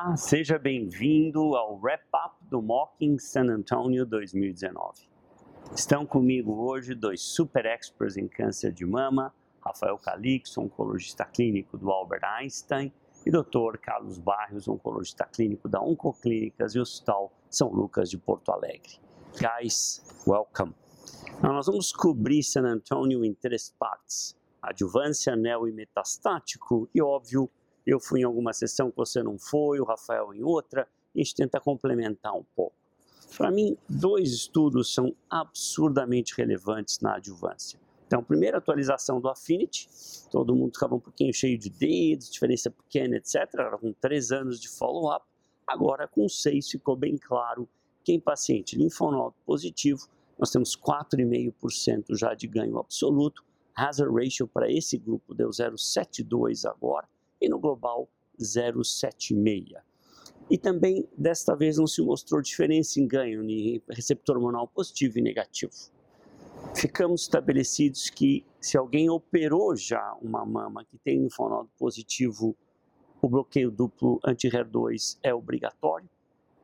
Olá, seja bem-vindo ao wrap-up do Mocking San Antonio 2019. Estão comigo hoje dois super experts em câncer de mama, Rafael Calixto, oncologista clínico do Albert Einstein, e Dr. Carlos Barrios, oncologista clínico da Oncoclínicas e Hospital São Lucas de Porto Alegre. Guys, welcome. Então, nós vamos cobrir San Antonio em três partes: adjuvância, neo e metastático, e óbvio, eu fui em alguma sessão que você não foi, o Rafael em outra, e a gente tenta complementar um pouco. Para mim, dois estudos são absurdamente relevantes na adjuvância. Então, primeira atualização do Affinity, todo mundo ficava um pouquinho cheio de dedos, diferença pequena, etc. Era com três anos de follow-up. Agora, com seis, ficou bem claro que em paciente linfonodo positivo, nós temos 4,5% já de ganho absoluto. Hazard ratio para esse grupo deu 0,72 agora e no global 0,76. E também, desta vez, não se mostrou diferença em ganho em receptor hormonal positivo e negativo ficamos estabelecidos que se alguém operou já uma mama que tem linfonodo positivo, o bloqueio duplo anti-HER2 é obrigatório.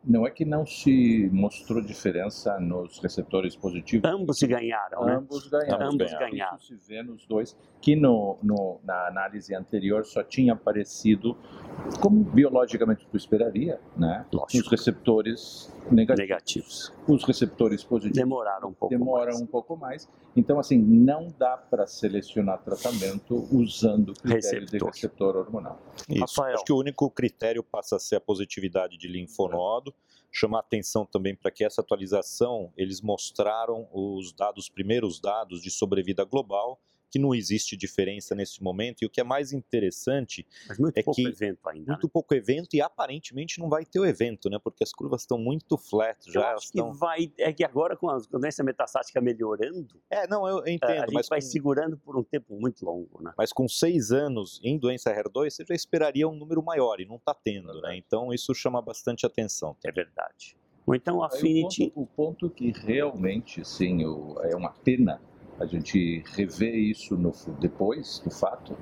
Não é que não se mostrou diferença nos receptores positivos. Ambos ganharam, né? Ambos ganharam. Ambos ganharam. Isso se vê nos dois, que no, no, na análise anterior só tinha aparecido, como biologicamente tu esperaria, né? Lógico. Os receptores negativos. Negativos. Os receptores positivos Demoraram um pouco demoram mais. um pouco mais. Então, assim, não dá para selecionar tratamento usando critério de Receptor. receptor hormonal. Isso. Rafael. Acho que o único critério passa a ser a positividade de linfonodo. Chamar atenção também para que essa atualização eles mostraram os dados, os primeiros dados de sobrevida global, que não existe diferença nesse momento. E o que é mais interessante, Mas muito É pouco que evento ainda. né? muito pouco evento e aparentemente não vai ter o evento, né? Porque as curvas estão muito flat Eu já. acho elas que estão... vai, é que agora com a doença metastática melhorando, É, não, eu a entendo, gente mas vai com, segurando por um tempo muito longo, né? mas com seis anos em doença HER2, você já esperaria um número maior e não está tendo, né? Então isso chama bastante atenção. É verdade. Ou então o Aí Affinity, O ponto, o ponto que realmente, sim, o- é uma pena a gente rever isso no, depois do fato,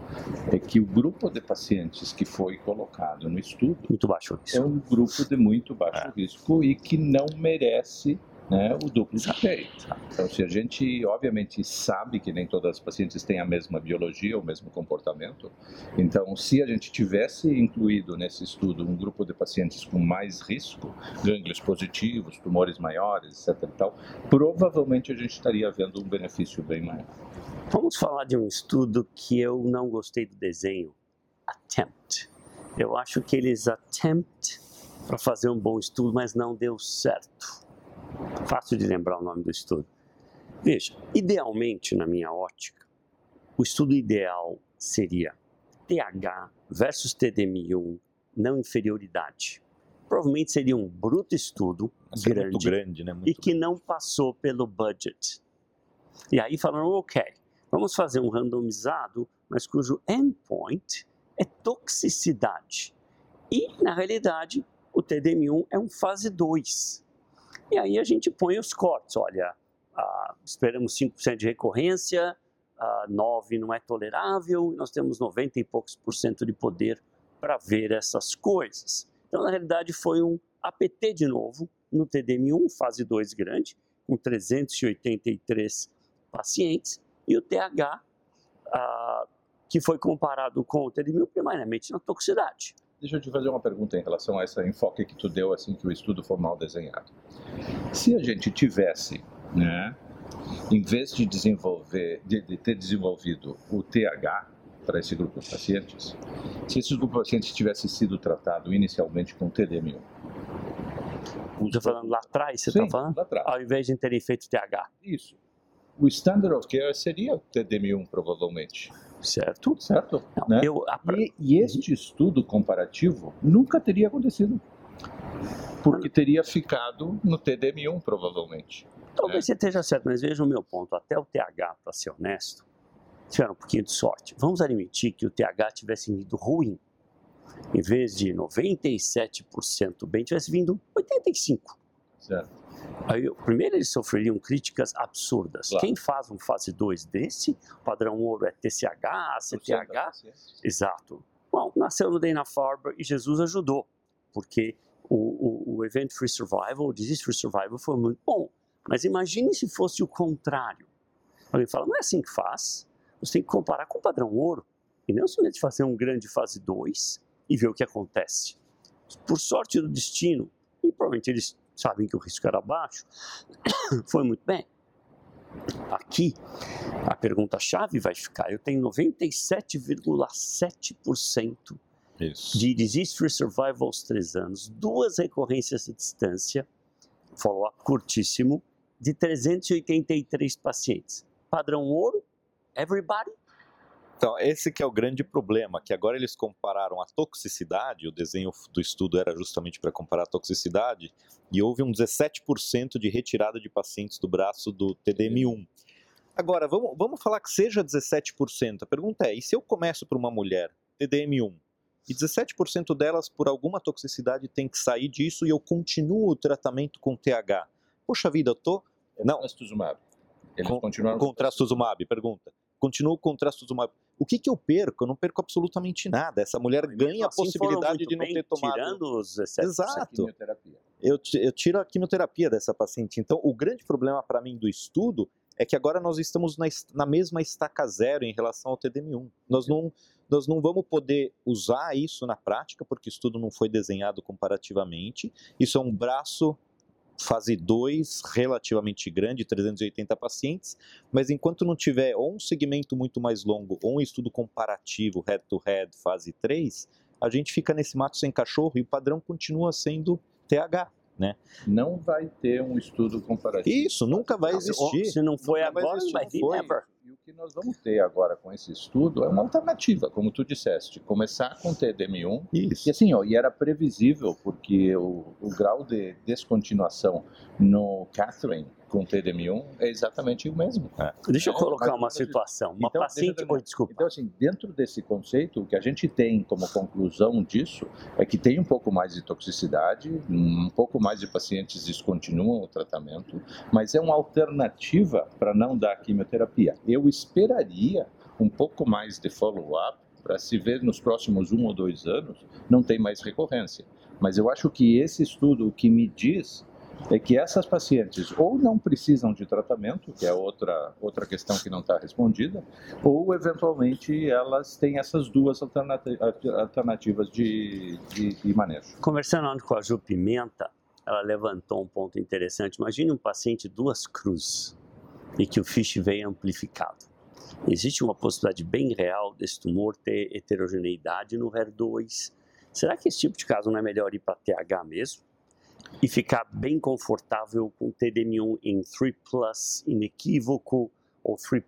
é que o grupo de pacientes que foi colocado no estudo muito baixo é risco. um grupo de muito baixo É. risco e que não merece né, o duplo bloqueio. Então, se a gente, obviamente, sabe que nem todas as pacientes têm a mesma biologia, o mesmo comportamento, então, se a gente tivesse incluído nesse estudo um grupo de pacientes com mais risco, gânglios positivos, tumores maiores, etc. E tal, provavelmente a gente estaria vendo um benefício bem maior. Vamos falar de um estudo que eu não gostei do desenho. Attempt. Eu acho que eles attempt para fazer um bom estudo, mas não deu certo. Fácil de lembrar o nome do estudo. Veja, idealmente, na minha ótica, o estudo ideal seria TH versus TDM1, não inferioridade. Provavelmente seria um bruto estudo, é grande, grande, né? E que não passou pelo budget. E aí falaram, ok, vamos fazer um randomizado, mas cujo endpoint é toxicidade. E, na realidade, o TDM1 é um fase 2. E aí a gente põe os cortes, olha, ah, esperamos 5% de recorrência, ah, 9 não é tolerável, nós temos 90 e poucos por cento de poder para ver essas coisas. Então, na realidade, foi um APT de novo, no TDM1, fase 2 grande, com 383 pacientes, e o TH, ah, que foi comparado com o TDM1 primariamente na toxicidade. Deixa eu te fazer uma pergunta em relação a esse enfoque que tu deu assim que o estudo foi mal desenhado. Se a gente tivesse, né, em vez de desenvolver, de, de ter desenvolvido o TH para esse grupo de pacientes, se esse grupo de pacientes tivesse sido tratado inicialmente com TDM1, os- Estou falando lá atrás, você está falando? lá atrás. Ao invés de terem feito TH, Isso. O standard of care seria o TDM1 provavelmente, certo? certo? Não, Né? eu, a, E, e este estudo comparativo nunca teria acontecido. Porque teria ficado no TDM1, provavelmente. Talvez você esteja certo, mas veja o meu ponto. Até o TH, para ser honesto, tiveram um pouquinho de sorte. Vamos admitir que o TH tivesse vindo ruim. Em vez de 97% bem, tivesse vindo 85%. Certo? Aí, primeiro, eles sofreriam críticas absurdas. Claro. Quem faz um fase 2 desse, padrão ouro é TCH, CTH, exato. Bom, nasceu no Dana-Farber e Jesus ajudou. porque o, o, o Event Free Survival, o Disease Free Survival foi muito bom. Mas imagine se fosse o contrário. Alguém fala, não é assim que faz. Você tem que comparar com o padrão ouro. E não somente fazer um grande fase 2 e ver o que acontece. Por sorte do destino, e provavelmente eles sabem que o risco era baixo, foi muito bem. Aqui, a pergunta-chave vai ficar: eu tenho 97,7% de disease free survival aos 3 anos, duas recorrências à distância, follow-up curtíssimo, de 383 pacientes. Padrão ouro, everybody? Então, esse que é o grande problema, que agora eles compararam a toxicidade, o desenho do estudo era justamente para comparar a toxicidade, e houve um 17% de retirada de pacientes do braço do TDM1. Agora, vamos, vamos falar que seja 17%. A pergunta é, e se eu começo por uma mulher, TDM1, e 17% delas, por alguma toxicidade, tem que sair disso e eu continuo o tratamento com TH? Poxa vida, eu tô... Não. Trastuzumab. Eles com, continuaram... Com trastuzumab, pergunta. Continuo com trastuzumab. O que, que eu perco? Eu não perco absolutamente nada. Essa mulher ganha assim a possibilidade de não ter tomado. Tirando os Exato. Eu, eu tiro a quimioterapia dessa paciente. Então, o grande problema para mim do estudo é que agora nós estamos na, na, mesma estaca zero em relação ao TDM1. Nós não, nós não vamos poder usar isso na prática, porque o estudo não foi desenhado comparativamente. Isso é um braço fase 2 relativamente grande, 380 pacientes, mas enquanto não tiver ou um segmento muito mais longo ou um estudo comparativo head-to-head -head, fase 3, a gente fica nesse mato sem cachorro e o padrão continua sendo TH. Né? Não vai ter um estudo comparativo. Isso, nunca vai existir. Se não foi agora, vai, existir, vai never. Que nós vamos ter agora com esse estudo é uma alternativa, como tu disseste, começar com TDM1. Isso. E assim, ó, e era previsível, porque o, o grau de descontinuação no Catherine com TDM1 é exatamente o mesmo. É. Deixa eu colocar uma situação. Uma então, paciente. Oi, desculpa. Então, assim, dentro desse conceito, o que a gente tem como conclusão disso é que tem um pouco mais de toxicidade, um pouco mais de pacientes descontinuam o tratamento, mas é uma alternativa para não dar quimioterapia. Eu esperaria um pouco mais de follow-up para se ver nos próximos um ou dois anos, não tem mais recorrência. Mas eu acho que esse estudo, o que me diz é que essas pacientes ou não precisam de tratamento, que é outra, outra questão que não está respondida, ou eventualmente elas têm essas duas alternativas de, de, de manejo. Conversando com a Ju Pimenta, ela levantou um ponto interessante. Imagine um paciente duas cruzes e que o FISH veio amplificado. Existe uma possibilidade bem real desse tumor ter heterogeneidade no HER2. Será que esse tipo de caso não é melhor ir para TH mesmo? E ficar bem confortável com TDM1 em 3+, inequívoco, ou 3+,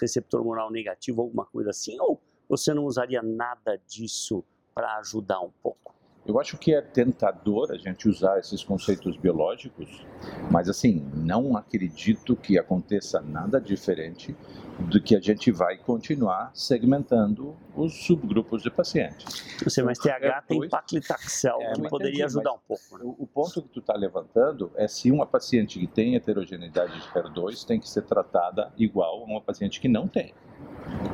receptor moral negativo, alguma coisa assim? Ou você não usaria nada disso para ajudar um pouco? Eu acho que é tentador a gente usar esses conceitos biológicos, mas assim, não acredito que aconteça nada diferente do que a gente vai continuar segmentando os subgrupos de pacientes. Você, mas TH tem paclitaxel, é, que poderia entendi, ajudar um pouco. Né? O, o, ponto que tu está levantando é se uma paciente que tem heterogeneidade de HER2 tem que ser tratada igual a uma paciente que não tem.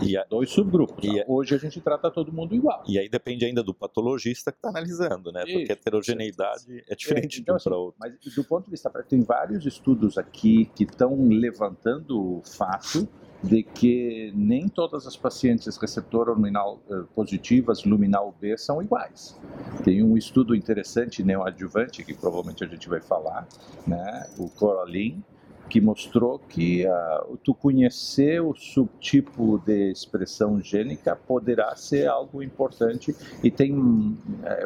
E a, dois subgrupos. E a, Hoje a gente trata todo mundo igual. E aí depende ainda do patologista que está analisando, né? Porque a heterogeneidade é diferente é, então, de um assim, para outro. Mas do ponto de vista prático, tem vários estudos aqui que estão levantando o fato de que nem todas as pacientes receptor luminal eh, positivas luminal B são iguais. Tem um estudo interessante neoadjuvante que provavelmente a gente vai falar, né, o Coraline, que mostrou que uh, tu conhecer o subtipo de expressão gênica poderá ser algo importante e tem uh,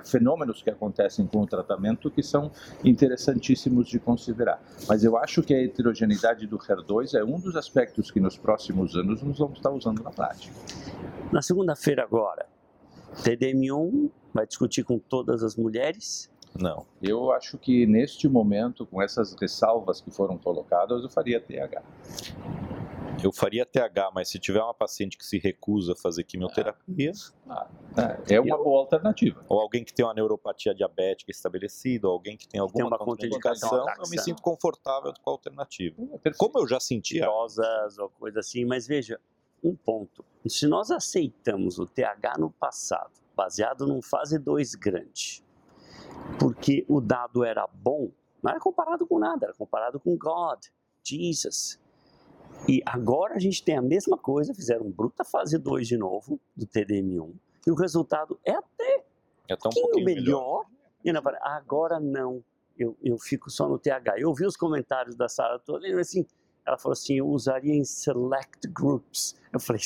fenômenos que acontecem com o tratamento que são interessantíssimos de considerar. Mas eu acho que a heterogeneidade do HER2 é um dos aspectos que nos próximos anos nós vamos estar usando na prática. Na segunda-feira agora, TDM1 vai discutir com todas as mulheres não. Eu acho que neste momento, com essas ressalvas que foram colocadas, eu faria TH. Eu faria TH, mas se tiver uma paciente que se recusa a fazer quimioterapia. Ah, é, é uma eu, boa alternativa. Ou alguém que tem uma neuropatia diabética estabelecida, ou alguém que tem alguma tem contraindicação, eu me sinto confortável com a alternativa. É Como eu já sentia. Rosas ou coisa assim, mas veja, um ponto. Se nós aceitamos o TH no passado, baseado num fase 2 grande, porque o dado era bom, não era comparado com nada, era comparado com God, Jesus. E agora a gente tem a mesma coisa, fizeram bruta fase 2 de novo, do TDM1, e o resultado é até É um pouquinho melhor. E Maria, agora não, eu, eu fico só no TH. Eu vi os comentários da Sara toda e assim, ela falou assim, eu usaria em select groups. Eu falei,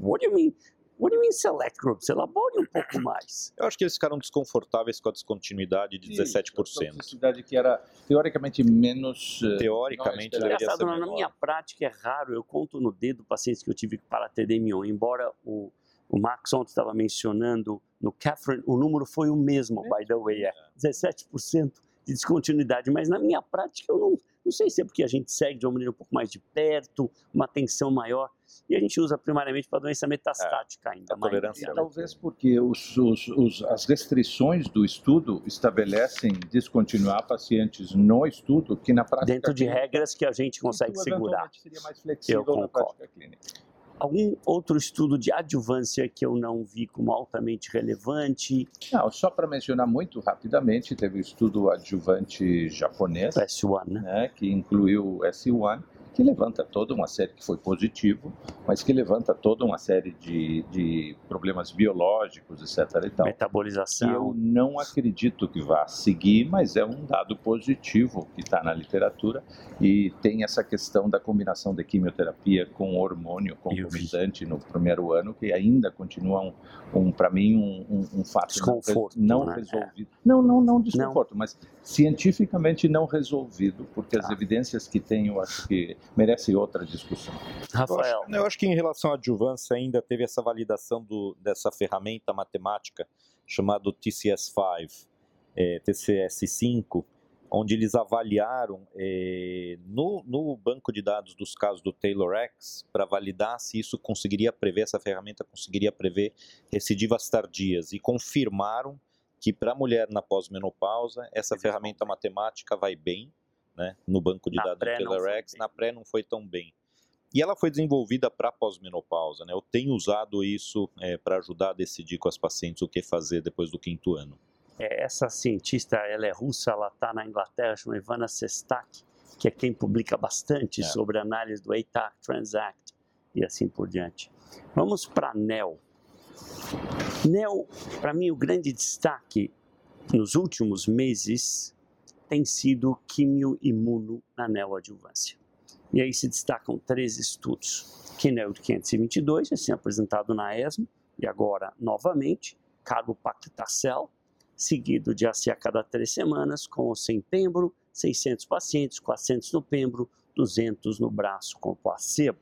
what do you mean? What do you mean select groups? Elabore um pouco mais. Eu acho que eles ficaram desconfortáveis com a descontinuidade de 17%. Toxicidade que era teoricamente menos. eh, Teoricamente, não deveria Engraçado, ser na menor. minha prática é raro, eu conto no dedo pacientes que eu tive para TDM1, embora o, o Max ontem estava mencionando, no Catherine o número foi o mesmo, by the way, é 17% de descontinuidade, mas na minha prática eu não, não sei se é porque a gente segue de uma maneira um pouco mais de perto, uma atenção maior, e a gente usa primariamente para doença metastática ainda. a mais tolerância né? é Talvez porque os, os, os, as restrições do estudo estabelecem descontinuar pacientes no estudo, que na prática. dentro de clínica, regras que a gente consegue segurar. Seria mais flexível Eu na concordo. prática clínica. Algum outro estudo de adjuvância que eu não vi como altamente relevante? Não, só para mencionar muito rapidamente, teve o estudo adjuvante japonês, S1, né? né, que incluiu o S1, que levanta toda uma série que foi positivo, mas que levanta toda uma série de, de problemas biológicos, etc. E tal. que eu Metabolização. não acredito que vá seguir, mas é um dado positivo que está na literatura e tem essa questão da combinação da quimioterapia com hormônio concomitante no primeiro ano, que ainda continua um, um para mim um, um, um fato não Desconforto, não, né? resolvido. Não, não, não desconforto, mas cientificamente não resolvido, porque as Tá. evidências que tem, eu acho que merece outra discussão. Eu Rafael, acho, eu acho que em relação à adjuvância ainda teve essa validação do, dessa ferramenta matemática chamada TCS5, eh, TCS5, onde eles avaliaram eh, no, no banco de dados dos casos do TaylorX para validar se isso conseguiria prever, essa ferramenta conseguiria prever recidivas tardias. E confirmaram que para a mulher na pós-menopausa essa ferramenta matemática vai bem, né, no banco de Na dados TaylorX, bem. na pré não foi tão bem. E ela foi desenvolvida para pós-menopausa, né? Eu tenho usado isso para ajudar a decidir com as pacientes o que fazer depois do quinto ano. é, essa cientista, ela é russa, ela está na Inglaterra, chama Ivana Sestak, que é quem publica bastante É. sobre análise do ATAC, Transact e assim por diante. Vamos para NEL. NEL, para mim, o grande destaque nos últimos meses tem sido quimioimuno na neoadjuvância. E aí se destacam três estudos. Kinel 522, assim apresentado na ESMO, e agora novamente, carbopactacel, seguido de AC a cada três semanas, com o setembro, 600 pacientes, 400 no pembro, 200 no braço com placebo.